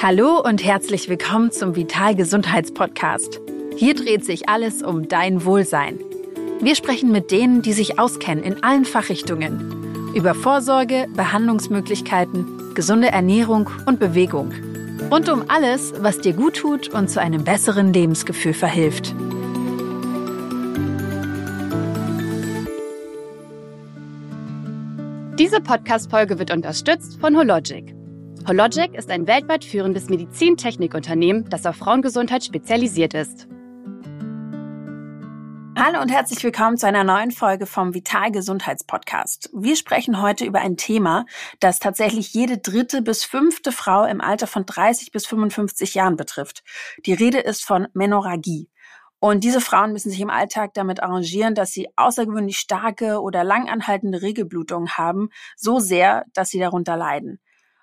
Hallo und herzlich willkommen zum Vital Gesundheitspodcast. Hier dreht sich alles um dein Wohlsein. Wir sprechen mit denen, die sich auskennen in allen Fachrichtungen. Über Vorsorge, Behandlungsmöglichkeiten, gesunde Ernährung und Bewegung. Und um alles, was dir gut tut und zu einem besseren Lebensgefühl verhilft. Diese Podcast-Folge wird unterstützt von Hologic. Hologic ist ein weltweit führendes Medizintechnikunternehmen, das auf Frauengesundheit spezialisiert ist. Hallo und herzlich willkommen zu einer neuen Folge vom Vital Gesundheitspodcast. Wir sprechen heute über ein Thema, das tatsächlich jede dritte bis fünfte Frau im Alter von 30 bis 55 Jahren betrifft. Die Rede ist von Menorrhagie. Und diese Frauen müssen sich im Alltag damit arrangieren, dass sie außergewöhnlich starke oder langanhaltende Regelblutungen haben, so sehr, dass sie darunter leiden.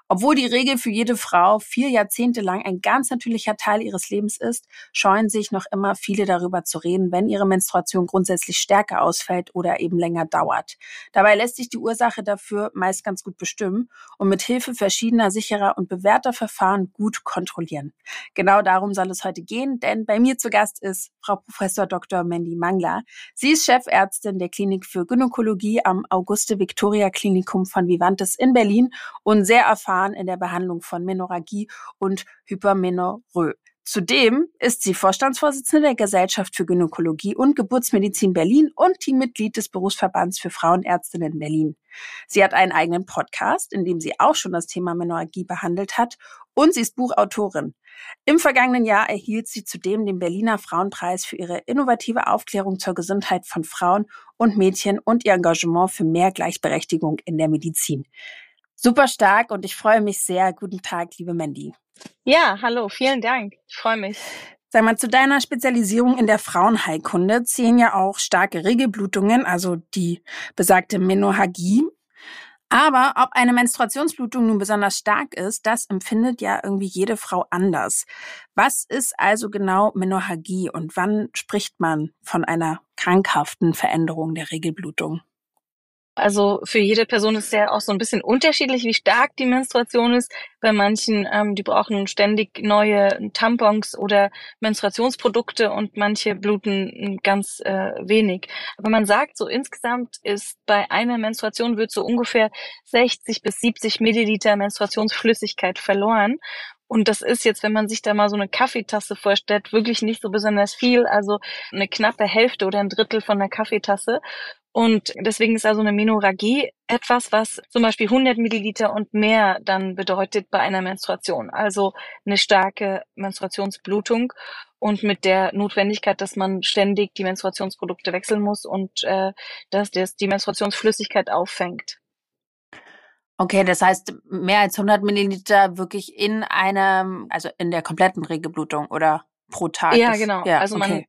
Obwohl die Regel für jede Frau vier Jahrzehnte lang ein ganz natürlicher Teil ihres Lebens ist, scheuen sich noch immer viele darüber zu reden, wenn ihre Menstruation grundsätzlich stärker ausfällt oder eben länger dauert. Dabei lässt sich die Ursache dafür meist ganz gut bestimmen und mit Hilfe verschiedener sicherer und bewährter Verfahren gut kontrollieren. Genau darum soll es heute gehen, denn bei mir zu Gast ist Frau Professor Dr. Mandy Mangler. Sie ist Chefärztin der Klinik für Gynäkologie am Auguste Victoria Klinikum von Vivantes in Berlin und sehr erfahren Verfahren in der Behandlung von Menorrhagie und Hypermenorrhoe. Zudem ist sie Vorstandsvorsitzende der Gesellschaft für Gynäkologie und Geburtsmedizin Berlin und Teammitglied des Berufsverbands für Frauenärztinnen Berlin. Sie hat einen eigenen Podcast, in dem sie auch schon das Thema Menorrhagie behandelt hat und sie ist Buchautorin. Im vergangenen Jahr erhielt sie zudem den Berliner Frauenpreis für ihre innovative Aufklärung zur Gesundheit von Frauen und Mädchen und ihr Engagement für mehr Gleichberechtigung in der Medizin. Super stark und ich freue mich sehr. Guten Tag, liebe Mandy. Ja, hallo, vielen Dank. Ich freue mich. Sag mal, zu deiner Spezialisierung in der Frauenheilkunde zählen ja auch starke Regelblutungen, also die besagte Menorrhagie. Aber ob eine Menstruationsblutung nun besonders stark ist, das empfindet ja irgendwie jede Frau anders. Was ist also genau Menorrhagie und wann spricht man von einer krankhaften Veränderung der Regelblutung? Also für jede Person ist ja auch so ein bisschen unterschiedlich, wie stark die Menstruation ist. Bei manchen, ähm, die brauchen ständig neue Tampons oder Menstruationsprodukte und manche bluten ganz äh, wenig. Aber man sagt, so insgesamt ist bei einer Menstruation wird so ungefähr 60 bis 70 Milliliter Menstruationsflüssigkeit verloren. Und das ist jetzt, wenn man sich da mal so eine Kaffeetasse vorstellt, wirklich nicht so besonders viel. Also eine knappe Hälfte oder ein Drittel von einer Kaffeetasse. Und deswegen ist also eine Menorrhagie etwas, was zum Beispiel 100 Milliliter und mehr dann bedeutet bei einer Menstruation. Also eine starke Menstruationsblutung und mit der Notwendigkeit, dass man ständig die Menstruationsprodukte wechseln muss und äh, dass das die Menstruationsflüssigkeit auffängt. Okay, das heißt mehr als 100 Milliliter wirklich in einem, also in der kompletten Regelblutung oder pro Tag? Ja, genau. Ja, also okay. man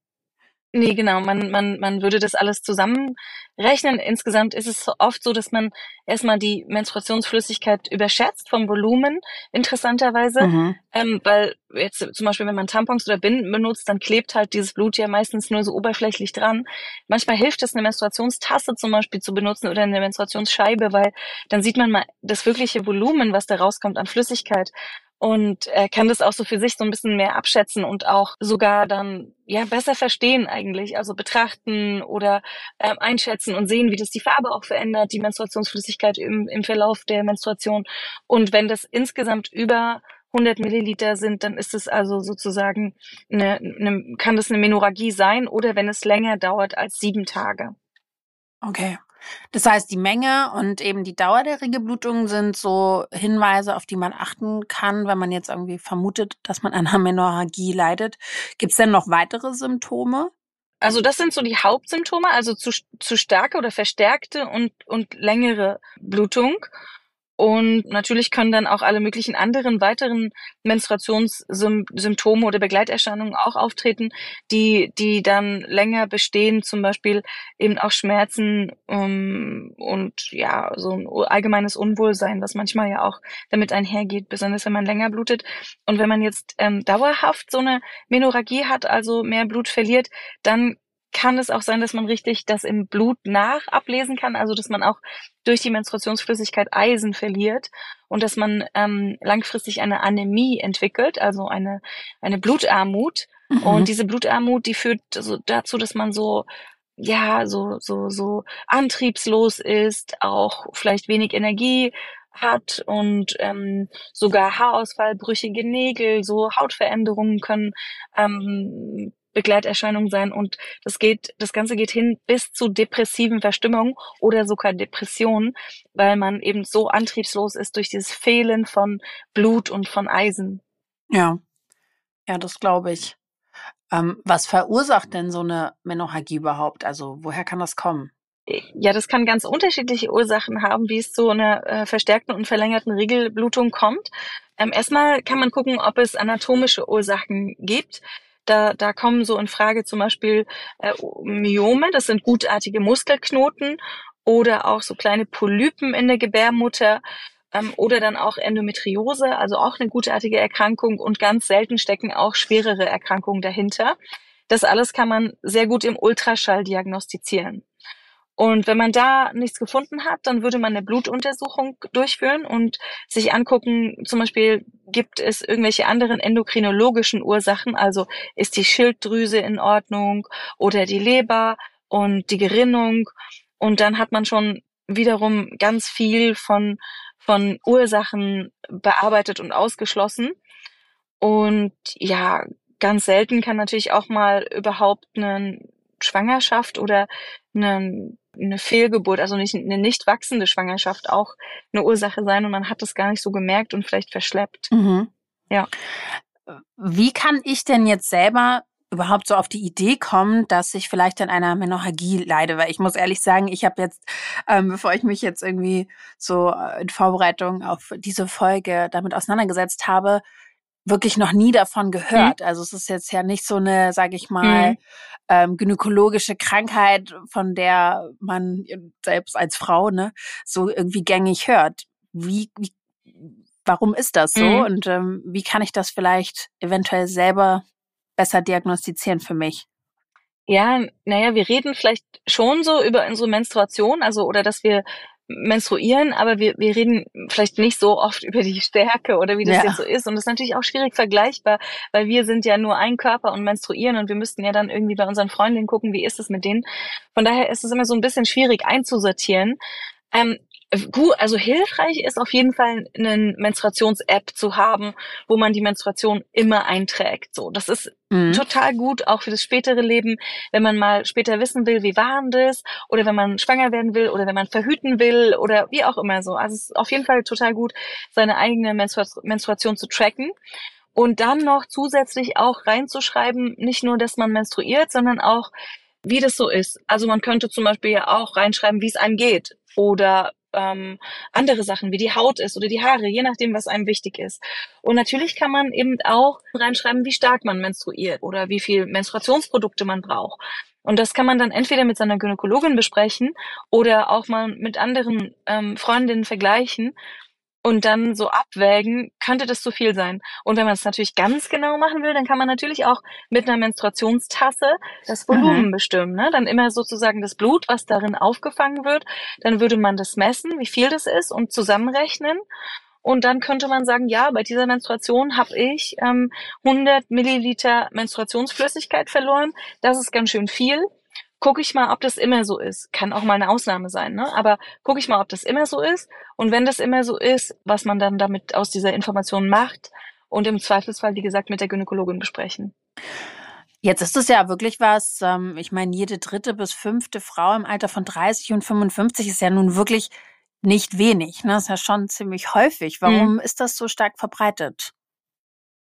Nee, genau. Man, man, man würde das alles zusammenrechnen. Insgesamt ist es oft so, dass man erstmal die Menstruationsflüssigkeit überschätzt vom Volumen, interessanterweise. Mhm. Ähm, weil jetzt zum Beispiel, wenn man Tampons oder Binden benutzt, dann klebt halt dieses Blut ja meistens nur so oberflächlich dran. Manchmal hilft es, eine Menstruationstasse zum Beispiel zu benutzen oder eine Menstruationsscheibe, weil dann sieht man mal das wirkliche Volumen, was da rauskommt an Flüssigkeit und er kann das auch so für sich so ein bisschen mehr abschätzen und auch sogar dann ja besser verstehen eigentlich, also betrachten oder äh, einschätzen und sehen, wie das die Farbe auch verändert, die Menstruationsflüssigkeit im, im Verlauf der Menstruation. Und wenn das insgesamt über 100 Milliliter sind, dann ist es also sozusagen eine, eine, kann das eine Menorrhagie sein oder wenn es länger dauert als sieben Tage. Okay. Das heißt, die Menge und eben die Dauer der Regelblutung sind so Hinweise, auf die man achten kann, wenn man jetzt irgendwie vermutet, dass man an einer Menorrhagie leidet. Gibt es denn noch weitere Symptome? Also das sind so die Hauptsymptome, also zu, zu starke oder verstärkte und, und längere Blutung. Und natürlich können dann auch alle möglichen anderen weiteren Menstruationssymptome oder Begleiterscheinungen auch auftreten, die, die dann länger bestehen, zum Beispiel eben auch Schmerzen um, und ja, so ein allgemeines Unwohlsein, was manchmal ja auch damit einhergeht, besonders wenn man länger blutet. Und wenn man jetzt ähm, dauerhaft so eine Menorrhagie hat, also mehr Blut verliert, dann kann es auch sein, dass man richtig das im Blut nach ablesen kann, also dass man auch durch die Menstruationsflüssigkeit Eisen verliert und dass man ähm, langfristig eine Anämie entwickelt, also eine, eine Blutarmut. Mhm. Und diese Blutarmut, die führt so dazu, dass man so ja, so, so, so antriebslos ist, auch vielleicht wenig Energie hat und ähm, sogar Haarausfall, brüchige Nägel, so Hautveränderungen können ähm, Begleiterscheinungen sein und das geht, das Ganze geht hin bis zu depressiven Verstimmungen oder sogar Depressionen, weil man eben so antriebslos ist durch dieses Fehlen von Blut und von Eisen. Ja, ja, das glaube ich. Ähm, was verursacht denn so eine Menorrhagie überhaupt? Also woher kann das kommen? Ja, das kann ganz unterschiedliche Ursachen haben, wie es zu einer äh, verstärkten und verlängerten Regelblutung kommt. Ähm, erstmal kann man gucken, ob es anatomische Ursachen gibt. Da, da kommen so in Frage zum Beispiel äh, Myome, das sind gutartige Muskelknoten oder auch so kleine Polypen in der Gebärmutter ähm, oder dann auch Endometriose, also auch eine gutartige Erkrankung und ganz selten stecken auch schwerere Erkrankungen dahinter. Das alles kann man sehr gut im Ultraschall diagnostizieren. Und wenn man da nichts gefunden hat, dann würde man eine Blutuntersuchung durchführen und sich angucken, zum Beispiel gibt es irgendwelche anderen endokrinologischen Ursachen, also ist die Schilddrüse in Ordnung oder die Leber und die Gerinnung. Und dann hat man schon wiederum ganz viel von, von Ursachen bearbeitet und ausgeschlossen. Und ja, ganz selten kann natürlich auch mal überhaupt eine Schwangerschaft oder eine eine Fehlgeburt, also nicht eine nicht wachsende Schwangerschaft auch eine Ursache sein und man hat das gar nicht so gemerkt und vielleicht verschleppt. Mhm. Ja. Wie kann ich denn jetzt selber überhaupt so auf die Idee kommen, dass ich vielleicht an einer Menorrhagie leide? Weil ich muss ehrlich sagen, ich habe jetzt, ähm, bevor ich mich jetzt irgendwie so äh, in Vorbereitung auf diese Folge damit auseinandergesetzt habe, wirklich noch nie davon gehört. Mhm. Also es ist jetzt ja nicht so eine, sage ich mal, mhm. ähm, gynäkologische Krankheit, von der man selbst als Frau ne so irgendwie gängig hört. Wie, wie warum ist das so mhm. und ähm, wie kann ich das vielleicht eventuell selber besser diagnostizieren für mich? Ja, naja, wir reden vielleicht schon so über unsere Menstruation, also oder dass wir menstruieren, aber wir, wir reden vielleicht nicht so oft über die Stärke oder wie das ja. jetzt so ist. Und das ist natürlich auch schwierig vergleichbar, weil wir sind ja nur ein Körper und menstruieren und wir müssten ja dann irgendwie bei unseren Freundinnen gucken, wie ist es mit denen. Von daher ist es immer so ein bisschen schwierig einzusortieren. Ähm, Gut, also hilfreich ist auf jeden Fall eine Menstruations-App zu haben, wo man die Menstruation immer einträgt. So, das ist mhm. total gut, auch für das spätere Leben, wenn man mal später wissen will, wie war das, oder wenn man schwanger werden will, oder wenn man verhüten will, oder wie auch immer so. Also es ist auf jeden Fall total gut, seine eigene Menstrua Menstruation zu tracken. Und dann noch zusätzlich auch reinzuschreiben, nicht nur, dass man menstruiert, sondern auch, wie das so ist. Also man könnte zum Beispiel ja auch reinschreiben, wie es einem geht oder ähm, andere Sachen wie die Haut ist oder die Haare, je nachdem, was einem wichtig ist. Und natürlich kann man eben auch reinschreiben, wie stark man menstruiert oder wie viel Menstruationsprodukte man braucht. Und das kann man dann entweder mit seiner Gynäkologin besprechen oder auch mal mit anderen ähm, Freundinnen vergleichen und dann so abwägen, könnte das zu viel sein. Und wenn man es natürlich ganz genau machen will, dann kann man natürlich auch mit einer Menstruationstasse das Volumen mhm. bestimmen. Ne? Dann immer sozusagen das Blut, was darin aufgefangen wird. Dann würde man das messen, wie viel das ist und zusammenrechnen. Und dann könnte man sagen, ja, bei dieser Menstruation habe ich ähm, 100 Milliliter Menstruationsflüssigkeit verloren. Das ist ganz schön viel gucke ich mal, ob das immer so ist. Kann auch mal eine Ausnahme sein, ne? Aber gucke ich mal, ob das immer so ist. Und wenn das immer so ist, was man dann damit aus dieser Information macht und im Zweifelsfall, wie gesagt, mit der Gynäkologin besprechen. Jetzt ist es ja wirklich was, ähm, ich meine, jede dritte bis fünfte Frau im Alter von 30 und 55 ist ja nun wirklich nicht wenig. Ne? Das ist ja schon ziemlich häufig. Warum mhm. ist das so stark verbreitet?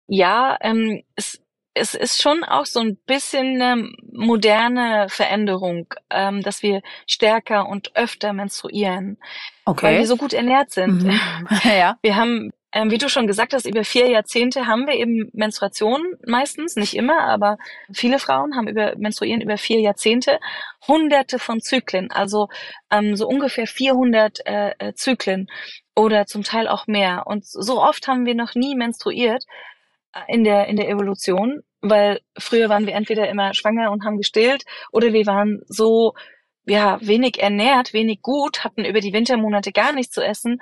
Ja, ähm, es es ist schon auch so ein bisschen eine moderne Veränderung, ähm, dass wir stärker und öfter menstruieren, okay. weil wir so gut ernährt sind. Mhm. ja. Wir haben, ähm, wie du schon gesagt hast, über vier Jahrzehnte haben wir eben Menstruation meistens, nicht immer, aber viele Frauen haben über menstruieren über vier Jahrzehnte, Hunderte von Zyklen, also ähm, so ungefähr 400 äh, äh, Zyklen oder zum Teil auch mehr. Und so oft haben wir noch nie menstruiert in der, in der Evolution. weil früher waren wir entweder immer schwanger und haben gestillt oder wir waren so ja wenig ernährt, wenig gut, hatten über die Wintermonate gar nichts zu essen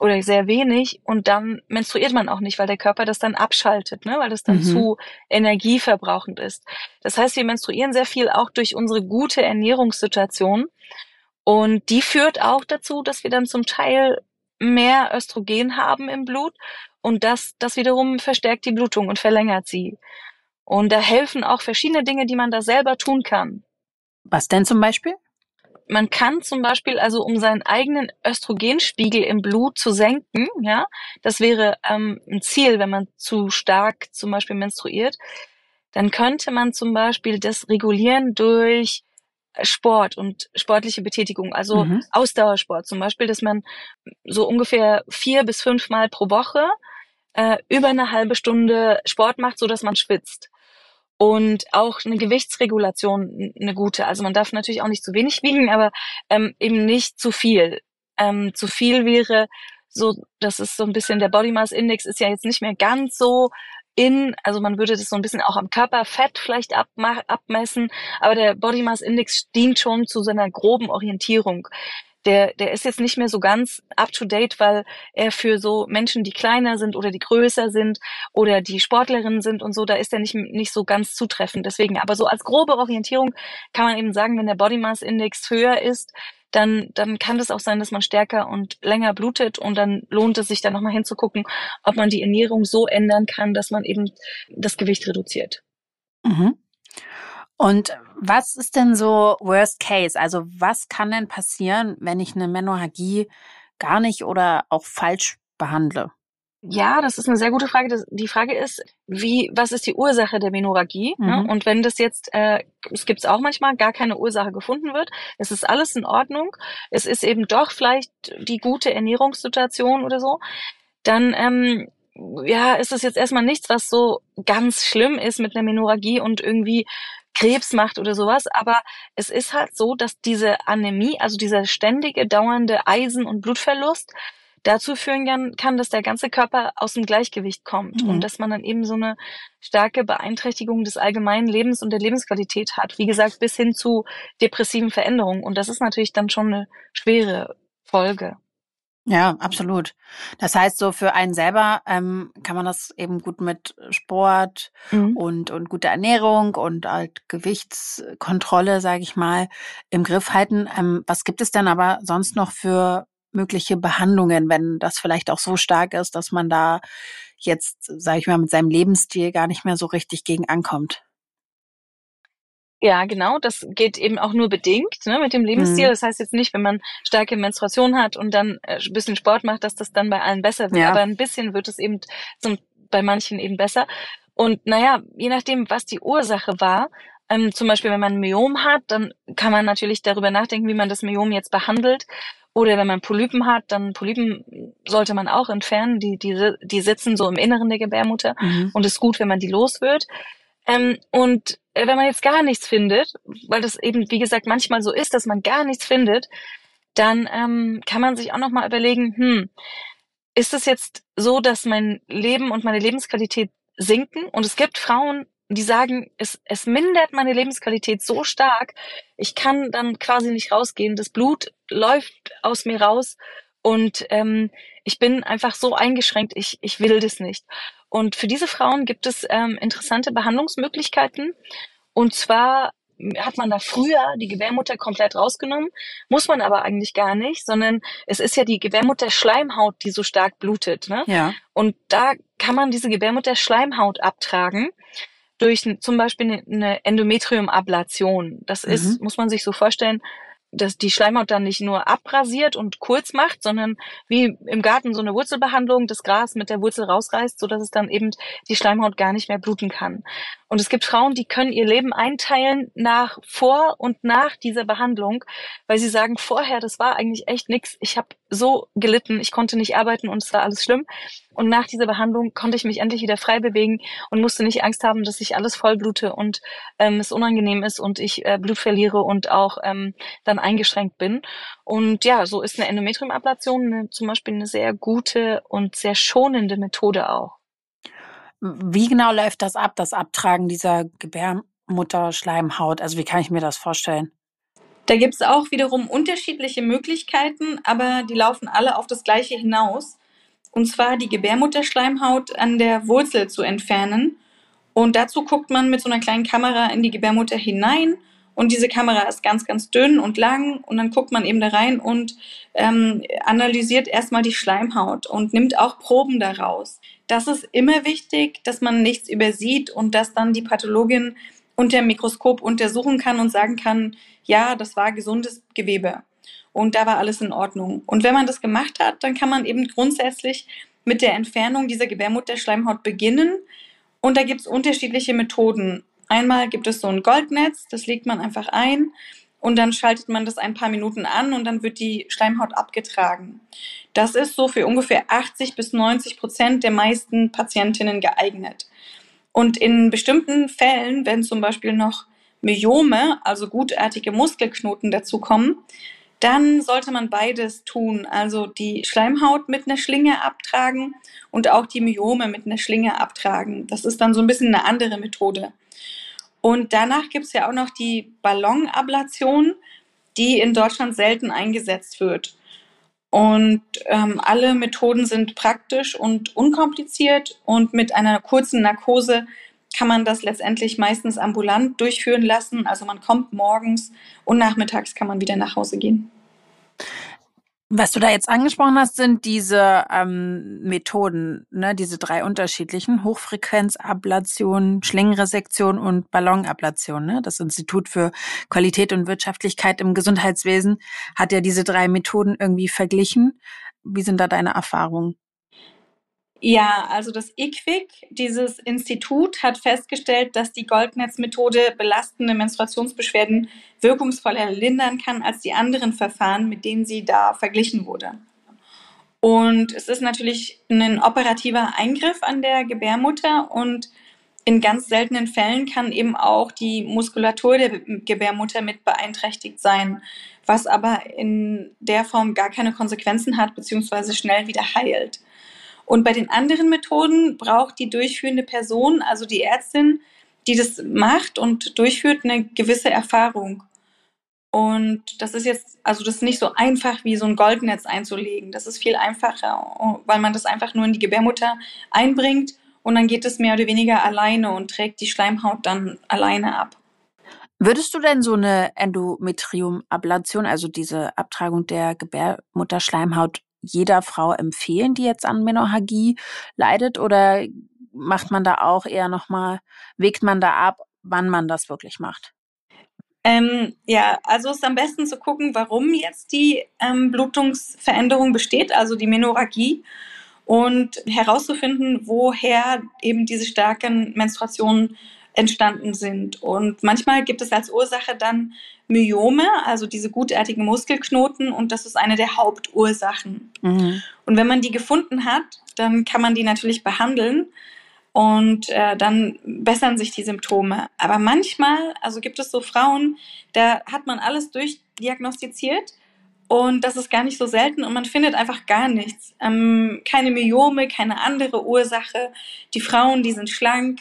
oder sehr wenig und dann menstruiert man auch nicht, weil der Körper das dann abschaltet, ne? weil das dann mhm. zu energieverbrauchend ist. Das heißt, wir menstruieren sehr viel auch durch unsere gute Ernährungssituation und die führt auch dazu, dass wir dann zum Teil mehr Östrogen haben im Blut und das, das wiederum verstärkt die Blutung und verlängert sie. Und da helfen auch verschiedene Dinge, die man da selber tun kann. Was denn zum Beispiel? Man kann zum Beispiel also, um seinen eigenen Östrogenspiegel im Blut zu senken, ja, das wäre ähm, ein Ziel, wenn man zu stark zum Beispiel menstruiert, dann könnte man zum Beispiel das regulieren durch Sport und sportliche Betätigung, also mhm. Ausdauersport zum Beispiel, dass man so ungefähr vier bis fünf Mal pro Woche äh, über eine halbe Stunde Sport macht, so dass man schwitzt und auch eine Gewichtsregulation eine gute. Also man darf natürlich auch nicht zu wenig wiegen, aber ähm, eben nicht zu viel. Ähm, zu viel wäre so, das ist so ein bisschen der Body Mass Index ist ja jetzt nicht mehr ganz so in, also man würde das so ein bisschen auch am Körperfett vielleicht abmessen, aber der Body Mass Index dient schon zu so einer groben Orientierung der, der ist jetzt nicht mehr so ganz up to date, weil er für so Menschen, die kleiner sind oder die größer sind oder die Sportlerinnen sind und so, da ist er nicht, nicht so ganz zutreffend. Deswegen, aber so als grobe Orientierung kann man eben sagen, wenn der Body Mass Index höher ist, dann, dann kann das auch sein, dass man stärker und länger blutet und dann lohnt es sich dann nochmal hinzugucken, ob man die Ernährung so ändern kann, dass man eben das Gewicht reduziert. Mhm. Und was ist denn so Worst Case? Also was kann denn passieren, wenn ich eine Menorrhagie gar nicht oder auch falsch behandle? Ja, das ist eine sehr gute Frage. Das, die Frage ist, wie, was ist die Ursache der Menorrhagie? Ne? Mhm. Ne? Und wenn das jetzt, äh, es gibt es auch manchmal, gar keine Ursache gefunden wird, es ist alles in Ordnung, es ist eben doch vielleicht die gute Ernährungssituation oder so, dann ähm, ja, ist es jetzt erstmal nichts, was so ganz schlimm ist mit einer Menorrhagie und irgendwie Krebs macht oder sowas. Aber es ist halt so, dass diese Anämie, also dieser ständige, dauernde Eisen- und Blutverlust, dazu führen kann, dass der ganze Körper aus dem Gleichgewicht kommt mhm. und dass man dann eben so eine starke Beeinträchtigung des allgemeinen Lebens und der Lebensqualität hat. Wie gesagt, bis hin zu depressiven Veränderungen. Und das ist natürlich dann schon eine schwere Folge. Ja, absolut. Das heißt, so für einen selber ähm, kann man das eben gut mit Sport mhm. und, und guter Ernährung und halt Gewichtskontrolle, sage ich mal, im Griff halten. Ähm, was gibt es denn aber sonst noch für mögliche Behandlungen, wenn das vielleicht auch so stark ist, dass man da jetzt, sage ich mal, mit seinem Lebensstil gar nicht mehr so richtig gegen ankommt? Ja, genau. Das geht eben auch nur bedingt ne, mit dem Lebensstil. Mhm. Das heißt jetzt nicht, wenn man starke Menstruation hat und dann äh, ein bisschen Sport macht, dass das dann bei allen besser wird. Ja. Aber ein bisschen wird es eben zum, bei manchen eben besser. Und naja, je nachdem, was die Ursache war, ähm, zum Beispiel, wenn man ein Myom hat, dann kann man natürlich darüber nachdenken, wie man das Myom jetzt behandelt. Oder wenn man Polypen hat, dann Polypen sollte man auch entfernen. Die, die, die sitzen so im Inneren der Gebärmutter mhm. und ist gut, wenn man die los wird. Ähm, und äh, wenn man jetzt gar nichts findet, weil das eben, wie gesagt, manchmal so ist, dass man gar nichts findet, dann ähm, kann man sich auch nochmal überlegen, hm, ist es jetzt so, dass mein Leben und meine Lebensqualität sinken? Und es gibt Frauen, die sagen, es, es mindert meine Lebensqualität so stark, ich kann dann quasi nicht rausgehen. Das Blut läuft aus mir raus und ähm, ich bin einfach so eingeschränkt, ich, ich will das nicht. Und für diese Frauen gibt es ähm, interessante Behandlungsmöglichkeiten. Und zwar hat man da früher die Gebärmutter komplett rausgenommen, muss man aber eigentlich gar nicht, sondern es ist ja die Gebärmutter-Schleimhaut, die so stark blutet. Ne? Ja. Und da kann man diese Gebärmutter-Schleimhaut abtragen durch zum Beispiel eine Endometrium-Ablation. Das ist, mhm. muss man sich so vorstellen, dass die Schleimhaut dann nicht nur abrasiert und kurz macht, sondern wie im Garten so eine Wurzelbehandlung, das Gras mit der Wurzel rausreißt, so dass es dann eben die Schleimhaut gar nicht mehr bluten kann. Und es gibt Frauen, die können ihr Leben einteilen nach vor und nach dieser Behandlung, weil sie sagen, vorher, das war eigentlich echt nix. Ich habe so gelitten, ich konnte nicht arbeiten und es war alles schlimm. Und nach dieser Behandlung konnte ich mich endlich wieder frei bewegen und musste nicht Angst haben, dass ich alles voll blute und ähm, es unangenehm ist und ich äh, Blut verliere und auch ähm, dann eingeschränkt bin. Und ja, so ist eine Endometriumablation eine, zum Beispiel eine sehr gute und sehr schonende Methode auch. Wie genau läuft das ab, das Abtragen dieser Gebärmutterschleimhaut? Also wie kann ich mir das vorstellen? Da gibt es auch wiederum unterschiedliche Möglichkeiten, aber die laufen alle auf das Gleiche hinaus. Und zwar die Gebärmutterschleimhaut an der Wurzel zu entfernen. Und dazu guckt man mit so einer kleinen Kamera in die Gebärmutter hinein und diese Kamera ist ganz, ganz dünn und lang und dann guckt man eben da rein und ähm, analysiert erstmal die Schleimhaut und nimmt auch Proben daraus. Das ist immer wichtig, dass man nichts übersieht und dass dann die Pathologin unter dem Mikroskop untersuchen kann und sagen kann, ja, das war gesundes Gewebe und da war alles in Ordnung. Und wenn man das gemacht hat, dann kann man eben grundsätzlich mit der Entfernung dieser Gebärmutterschleimhaut beginnen. Und da gibt es unterschiedliche Methoden. Einmal gibt es so ein Goldnetz, das legt man einfach ein und dann schaltet man das ein paar Minuten an und dann wird die Schleimhaut abgetragen. Das ist so für ungefähr 80 bis 90 Prozent der meisten Patientinnen geeignet. Und in bestimmten Fällen, wenn zum Beispiel noch Myome, also gutartige Muskelknoten dazukommen, dann sollte man beides tun. Also die Schleimhaut mit einer Schlinge abtragen und auch die Myome mit einer Schlinge abtragen. Das ist dann so ein bisschen eine andere Methode. Und danach gibt es ja auch noch die Ballonablation, die in Deutschland selten eingesetzt wird. Und ähm, alle Methoden sind praktisch und unkompliziert und mit einer kurzen Narkose kann man das letztendlich meistens ambulant durchführen lassen. Also man kommt morgens und nachmittags kann man wieder nach Hause gehen. Was du da jetzt angesprochen hast, sind diese ähm, Methoden, ne, diese drei unterschiedlichen Hochfrequenzablation, Schlingenresektion und Ballonablation. Ne? Das Institut für Qualität und Wirtschaftlichkeit im Gesundheitswesen hat ja diese drei Methoden irgendwie verglichen. Wie sind da deine Erfahrungen? Ja, also das IQWIC, dieses Institut, hat festgestellt, dass die Goldnetzmethode belastende Menstruationsbeschwerden wirkungsvoller lindern kann als die anderen Verfahren, mit denen sie da verglichen wurde. Und es ist natürlich ein operativer Eingriff an der Gebärmutter und in ganz seltenen Fällen kann eben auch die Muskulatur der Gebärmutter mit beeinträchtigt sein, was aber in der Form gar keine Konsequenzen hat, beziehungsweise schnell wieder heilt. Und bei den anderen Methoden braucht die durchführende Person, also die Ärztin, die das macht und durchführt, eine gewisse Erfahrung. Und das ist jetzt, also das ist nicht so einfach wie so ein Goldnetz einzulegen. Das ist viel einfacher, weil man das einfach nur in die Gebärmutter einbringt und dann geht es mehr oder weniger alleine und trägt die Schleimhaut dann alleine ab. Würdest du denn so eine Endometriumablation, also diese Abtragung der Gebärmutterschleimhaut, jeder Frau empfehlen, die jetzt an Menorrhagie leidet? Oder macht man da auch eher nochmal, wägt man da ab, wann man das wirklich macht? Ähm, ja, also ist am besten zu gucken, warum jetzt die ähm, Blutungsveränderung besteht, also die Menorrhagie, und herauszufinden, woher eben diese starken Menstruationen entstanden sind. Und manchmal gibt es als Ursache dann Myome, also diese gutartigen Muskelknoten, und das ist eine der Hauptursachen. Mhm. Und wenn man die gefunden hat, dann kann man die natürlich behandeln und äh, dann bessern sich die Symptome. Aber manchmal, also gibt es so Frauen, da hat man alles durchdiagnostiziert und das ist gar nicht so selten und man findet einfach gar nichts. Ähm, keine Myome, keine andere Ursache. Die Frauen, die sind schlank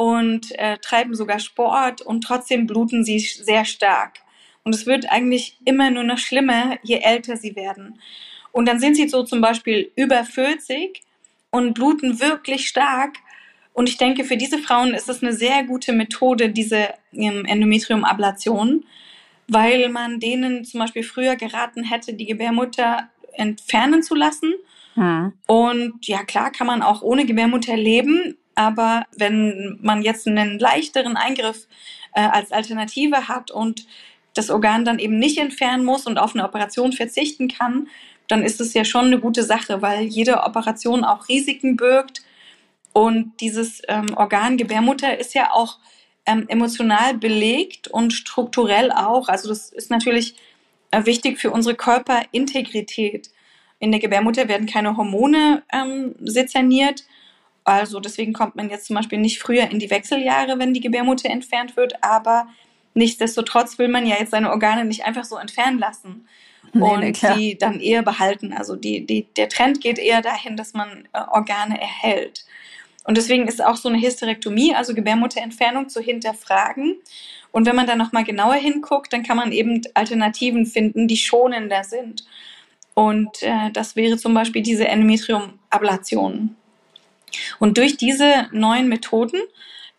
und äh, treiben sogar Sport und trotzdem bluten sie sehr stark. Und es wird eigentlich immer nur noch schlimmer, je älter sie werden. Und dann sind sie so zum Beispiel über 40 und bluten wirklich stark. Und ich denke, für diese Frauen ist es eine sehr gute Methode, diese ähm, Endometriumablation, weil man denen zum Beispiel früher geraten hätte, die Gebärmutter entfernen zu lassen. Hm. Und ja, klar kann man auch ohne Gebärmutter leben, aber wenn man jetzt einen leichteren Eingriff äh, als Alternative hat und das Organ dann eben nicht entfernen muss und auf eine Operation verzichten kann, dann ist es ja schon eine gute Sache, weil jede Operation auch Risiken birgt. Und dieses ähm, Organ Gebärmutter ist ja auch ähm, emotional belegt und strukturell auch. Also das ist natürlich äh, wichtig für unsere Körperintegrität. In der Gebärmutter werden keine Hormone ähm, sezerniert, also deswegen kommt man jetzt zum Beispiel nicht früher in die Wechseljahre, wenn die Gebärmutter entfernt wird, aber nichtsdestotrotz will man ja jetzt seine Organe nicht einfach so entfernen lassen nee, und nee, die dann eher behalten. Also die, die, der Trend geht eher dahin, dass man äh, Organe erhält. Und deswegen ist auch so eine Hysterektomie, also Gebärmutterentfernung, zu hinterfragen. Und wenn man da nochmal genauer hinguckt, dann kann man eben Alternativen finden, die schonender sind. Und äh, das wäre zum Beispiel diese Endometrium-Ablation. Und durch diese neuen Methoden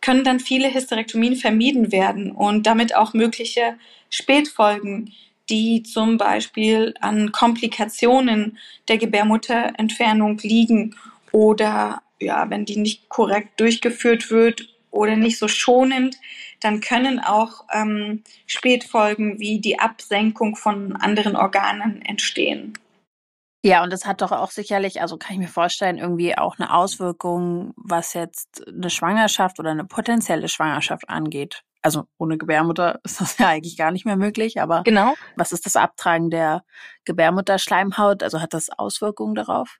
können dann viele Hysterektomien vermieden werden und damit auch mögliche Spätfolgen, die zum Beispiel an Komplikationen der Gebärmutterentfernung liegen oder ja, wenn die nicht korrekt durchgeführt wird oder nicht so schonend, dann können auch ähm, Spätfolgen wie die Absenkung von anderen Organen entstehen. Ja, und das hat doch auch sicherlich, also kann ich mir vorstellen, irgendwie auch eine Auswirkung, was jetzt eine Schwangerschaft oder eine potenzielle Schwangerschaft angeht. Also ohne Gebärmutter ist das ja eigentlich gar nicht mehr möglich, aber genau. was ist das Abtragen der Gebärmutterschleimhaut? Also hat das Auswirkungen darauf?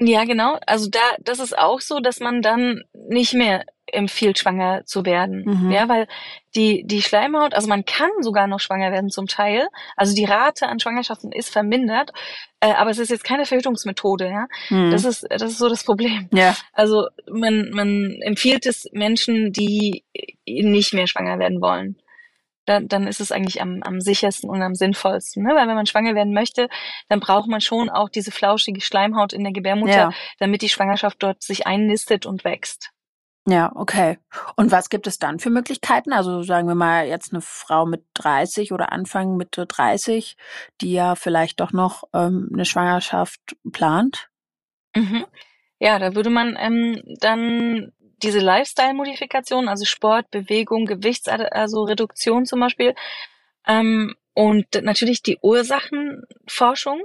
Ja, genau. Also da, das ist auch so, dass man dann nicht mehr empfiehlt, schwanger zu werden. Mhm. Ja, weil die, die Schleimhaut, also man kann sogar noch schwanger werden zum Teil. Also die Rate an Schwangerschaften ist vermindert, äh, aber es ist jetzt keine Verhütungsmethode, ja. Mhm. Das ist, das ist so das Problem. Ja. Also man, man empfiehlt es Menschen, die nicht mehr schwanger werden wollen. Dann, dann ist es eigentlich am, am sichersten und am sinnvollsten. Ne? Weil wenn man schwanger werden möchte, dann braucht man schon auch diese flauschige Schleimhaut in der Gebärmutter, ja. damit die Schwangerschaft dort sich einnistet und wächst. Ja, okay. Und was gibt es dann für Möglichkeiten? Also sagen wir mal jetzt eine Frau mit 30 oder Anfang Mitte 30, die ja vielleicht doch noch ähm, eine Schwangerschaft plant. Mhm. Ja, da würde man ähm, dann diese Lifestyle-Modifikation, also Sport, Bewegung, Gewichts, also Reduktion zum Beispiel, ähm, und natürlich die Ursachenforschung.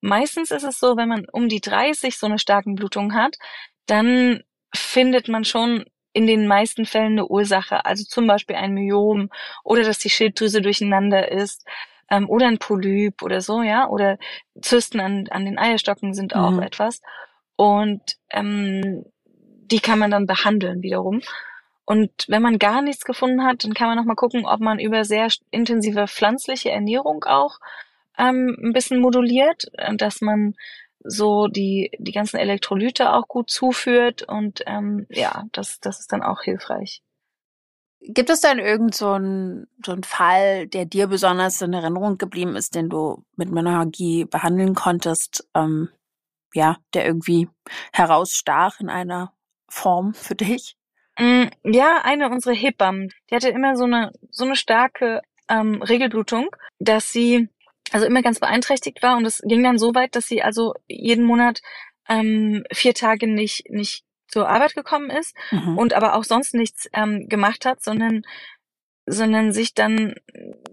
Meistens ist es so, wenn man um die 30 so eine starken Blutung hat, dann findet man schon in den meisten Fällen eine Ursache, also zum Beispiel ein Myom oder dass die Schilddrüse durcheinander ist ähm, oder ein Polyp oder so, ja, oder Zysten an, an den Eierstocken sind auch mhm. etwas und ähm, die kann man dann behandeln wiederum. Und wenn man gar nichts gefunden hat, dann kann man noch mal gucken, ob man über sehr intensive pflanzliche Ernährung auch ähm, ein bisschen moduliert, dass man so die, die ganzen Elektrolyte auch gut zuführt und ähm, ja, das, das ist dann auch hilfreich. Gibt es denn irgend so einen so einen Fall, der dir besonders in Erinnerung geblieben ist, den du mit Menorrhagie behandeln konntest, ähm, ja, der irgendwie herausstach in einer Form für dich? Mm, ja, eine unserer Hebammen, die hatte immer so eine so eine starke ähm, Regelblutung, dass sie also immer ganz beeinträchtigt war und es ging dann so weit, dass sie also jeden Monat ähm, vier Tage nicht nicht zur Arbeit gekommen ist mhm. und aber auch sonst nichts ähm, gemacht hat, sondern sondern sich dann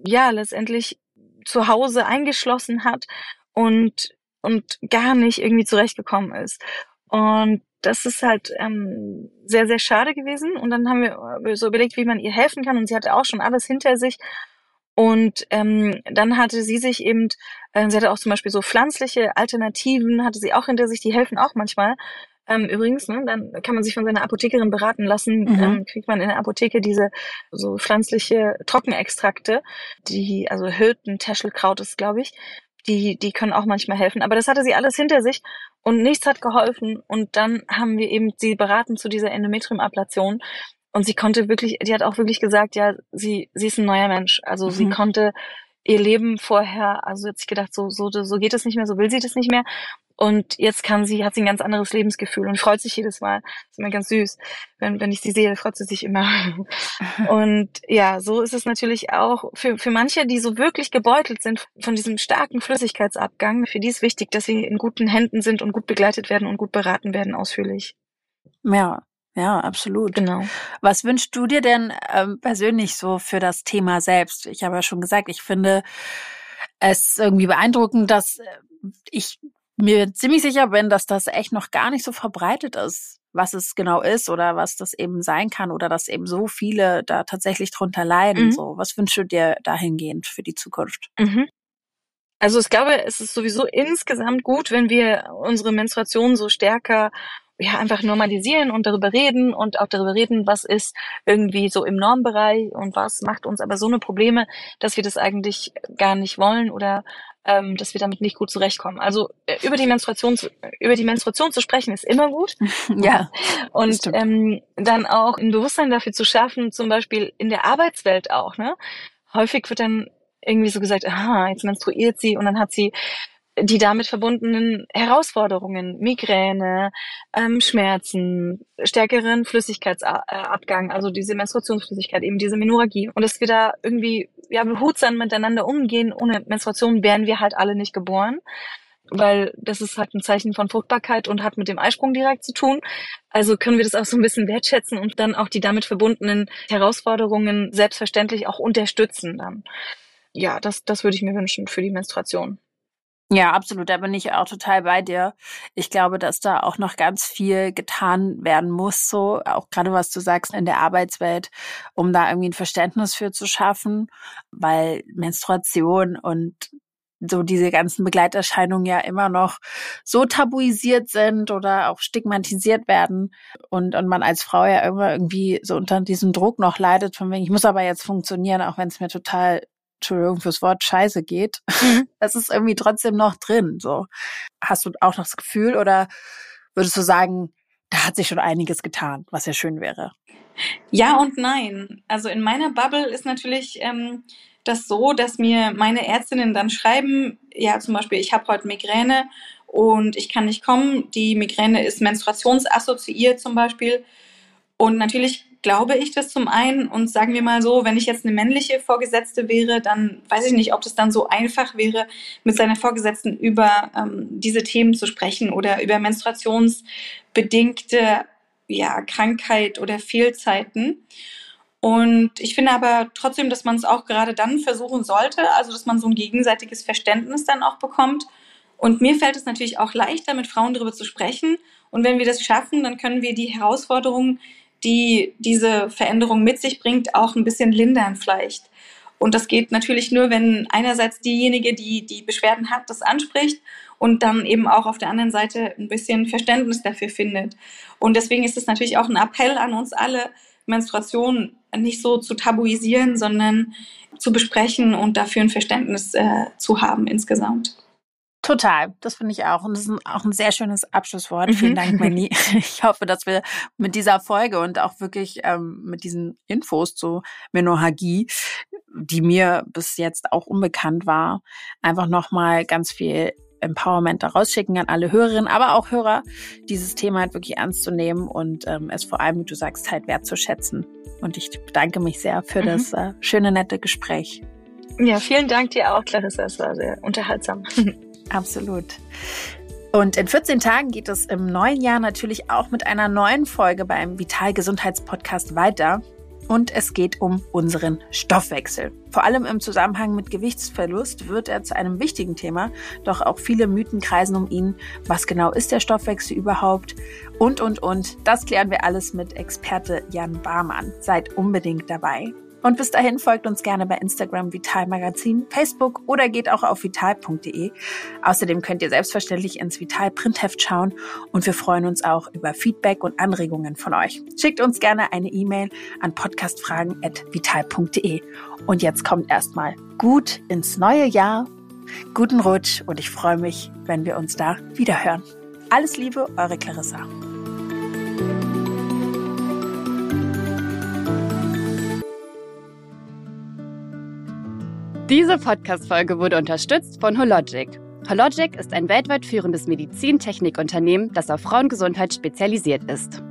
ja letztendlich zu Hause eingeschlossen hat und und gar nicht irgendwie zurechtgekommen ist. Und das ist halt ähm, sehr, sehr schade gewesen. Und dann haben wir so überlegt, wie man ihr helfen kann. Und sie hatte auch schon alles hinter sich. Und ähm, dann hatte sie sich eben, äh, sie hatte auch zum Beispiel so pflanzliche Alternativen, hatte sie auch hinter sich, die helfen auch manchmal. Ähm, übrigens, ne, dann kann man sich von seiner Apothekerin beraten lassen, mhm. ähm, kriegt man in der Apotheke diese so pflanzliche Trockenextrakte, die, also Hülten, Täschelkraut ist, glaube ich, die, die können auch manchmal helfen. Aber das hatte sie alles hinter sich und nichts hat geholfen. Und dann haben wir eben sie beraten zu dieser Endometriumablation. Und sie konnte wirklich, die hat auch wirklich gesagt, ja, sie, sie ist ein neuer Mensch. Also mhm. sie konnte ihr Leben vorher, also hat sich gedacht, so, so, so geht es nicht mehr, so will sie das nicht mehr. Und jetzt kann sie, hat sie ein ganz anderes Lebensgefühl und freut sich jedes Mal. Das ist immer ganz süß. Wenn, wenn ich sie sehe, freut sie sich immer. und ja, so ist es natürlich auch für, für manche, die so wirklich gebeutelt sind von diesem starken Flüssigkeitsabgang. Für die ist wichtig, dass sie in guten Händen sind und gut begleitet werden und gut beraten werden ausführlich. Ja, ja, absolut. Genau. Was wünschst du dir denn ähm, persönlich so für das Thema selbst? Ich habe ja schon gesagt, ich finde es irgendwie beeindruckend, dass äh, ich mir ziemlich sicher bin, dass das echt noch gar nicht so verbreitet ist, was es genau ist oder was das eben sein kann oder dass eben so viele da tatsächlich drunter leiden. Mhm. So, was wünschst du dir dahingehend für die Zukunft? Mhm. Also ich glaube, es ist sowieso insgesamt gut, wenn wir unsere Menstruation so stärker ja einfach normalisieren und darüber reden und auch darüber reden, was ist irgendwie so im Normbereich und was macht uns aber so eine Probleme, dass wir das eigentlich gar nicht wollen oder ähm, dass wir damit nicht gut zurechtkommen. Also äh, über die Menstruation zu, über die Menstruation zu sprechen ist immer gut. ja. Und ähm, dann auch ein Bewusstsein dafür zu schaffen, zum Beispiel in der Arbeitswelt auch. Ne? Häufig wird dann irgendwie so gesagt, aha, jetzt menstruiert sie und dann hat sie die damit verbundenen Herausforderungen, Migräne, ähm, Schmerzen, stärkeren Flüssigkeitsabgang, also diese Menstruationsflüssigkeit, eben diese Menurgie. Und dass wir da irgendwie ja behutsam miteinander umgehen. Ohne Menstruation wären wir halt alle nicht geboren, weil das ist halt ein Zeichen von Fruchtbarkeit und hat mit dem Eisprung direkt zu tun. Also können wir das auch so ein bisschen wertschätzen und dann auch die damit verbundenen Herausforderungen selbstverständlich auch unterstützen dann. Ja, das, das würde ich mir wünschen für die Menstruation. Ja, absolut. Da bin ich auch total bei dir. Ich glaube, dass da auch noch ganz viel getan werden muss, so auch gerade was du sagst in der Arbeitswelt, um da irgendwie ein Verständnis für zu schaffen, weil Menstruation und so diese ganzen Begleiterscheinungen ja immer noch so tabuisiert sind oder auch stigmatisiert werden und, und man als Frau ja immer irgendwie so unter diesem Druck noch leidet, von wegen, ich muss aber jetzt funktionieren, auch wenn es mir total Entschuldigung fürs Wort, scheiße geht, mhm. das ist irgendwie trotzdem noch drin. So. Hast du auch noch das Gefühl oder würdest du sagen, da hat sich schon einiges getan, was ja schön wäre? Ja und nein. Also in meiner Bubble ist natürlich ähm, das so, dass mir meine Ärztinnen dann schreiben, ja zum Beispiel, ich habe heute Migräne und ich kann nicht kommen. Die Migräne ist menstruationsassoziiert zum Beispiel. Und natürlich glaube ich das zum einen und sagen wir mal so, wenn ich jetzt eine männliche Vorgesetzte wäre, dann weiß ich nicht, ob das dann so einfach wäre, mit seiner Vorgesetzten über ähm, diese Themen zu sprechen oder über menstruationsbedingte ja, Krankheit oder Fehlzeiten. Und ich finde aber trotzdem, dass man es auch gerade dann versuchen sollte, also dass man so ein gegenseitiges Verständnis dann auch bekommt. Und mir fällt es natürlich auch leichter, mit Frauen darüber zu sprechen. Und wenn wir das schaffen, dann können wir die Herausforderungen, die diese Veränderung mit sich bringt, auch ein bisschen lindern vielleicht. Und das geht natürlich nur, wenn einerseits diejenige, die die Beschwerden hat, das anspricht und dann eben auch auf der anderen Seite ein bisschen Verständnis dafür findet. Und deswegen ist es natürlich auch ein Appell an uns alle, Menstruation nicht so zu tabuisieren, sondern zu besprechen und dafür ein Verständnis äh, zu haben insgesamt. Total, das finde ich auch. Und das ist auch ein sehr schönes Abschlusswort. Mhm. Vielen Dank, Manny. Ich hoffe, dass wir mit dieser Folge und auch wirklich ähm, mit diesen Infos zu Menohagie, die mir bis jetzt auch unbekannt war, einfach nochmal ganz viel Empowerment daraus schicken an alle Hörerinnen, aber auch Hörer, dieses Thema halt wirklich ernst zu nehmen und ähm, es vor allem, wie du sagst, halt wertzuschätzen. Und ich bedanke mich sehr für mhm. das äh, schöne, nette Gespräch. Ja, vielen Dank dir auch, Clarissa. Es war sehr unterhaltsam. Absolut. Und in 14 Tagen geht es im neuen Jahr natürlich auch mit einer neuen Folge beim Vital Gesundheitspodcast weiter. Und es geht um unseren Stoffwechsel. Vor allem im Zusammenhang mit Gewichtsverlust wird er zu einem wichtigen Thema, doch auch viele Mythen kreisen um ihn. Was genau ist der Stoffwechsel überhaupt? Und, und, und. Das klären wir alles mit Experte Jan Barmann. Seid unbedingt dabei. Und bis dahin folgt uns gerne bei Instagram Vital Magazin, Facebook oder geht auch auf vital.de. Außerdem könnt ihr selbstverständlich ins Vital Printheft schauen und wir freuen uns auch über Feedback und Anregungen von euch. Schickt uns gerne eine E-Mail an podcastfragen@vital.de. Und jetzt kommt erstmal gut ins neue Jahr. Guten Rutsch und ich freue mich, wenn wir uns da wiederhören. Alles Liebe, eure Clarissa. Diese Podcast-Folge wurde unterstützt von Hologic. Hologic ist ein weltweit führendes Medizintechnikunternehmen, das auf Frauengesundheit spezialisiert ist.